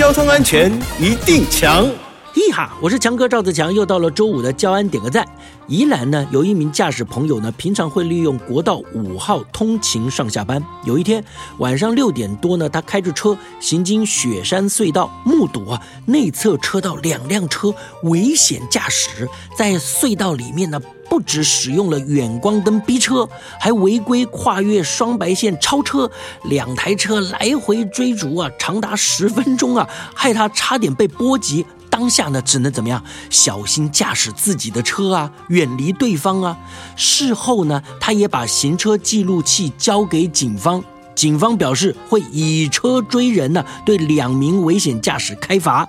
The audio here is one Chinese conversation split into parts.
交通安全一定强。嘿哈，我是强哥赵子强，又到了周五的交安点个赞。宜兰呢，有一名驾驶朋友呢，平常会利用国道五号通勤上下班。有一天晚上六点多呢，他开着车行经雪山隧道，目睹啊内侧车道两辆车危险驾驶，在隧道里面呢，不只使用了远光灯逼车，还违规跨越双白线超车，两台车来回追逐啊，长达十分钟啊，害他差点被波及。当下呢，只能怎么样？小心驾驶自己的车啊，远离对方啊。事后呢，他也把行车记录器交给警方，警方表示会以车追人呢，对两名危险驾驶开罚。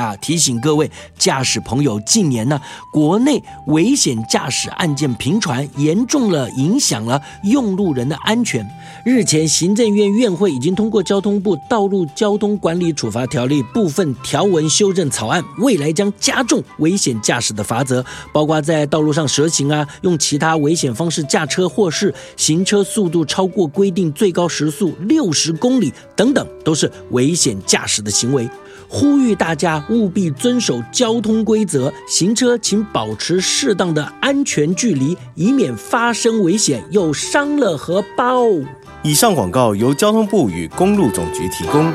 啊！提醒各位驾驶朋友，近年呢，国内危险驾驶案件频传，严重了影响了用路人的安全。日前，行政院院会已经通过交通部《道路交通管理处罚条例》部分条文修正草案，未来将加重危险驾驶的罚则，包括在道路上蛇行啊，用其他危险方式驾车，或是行车速度超过规定最高时速六十公里等等，都是危险驾驶的行为。呼吁大家务必遵守交通规则，行车请保持适当的安全距离，以免发生危险又伤了荷包。以上广告由交通部与公路总局提供。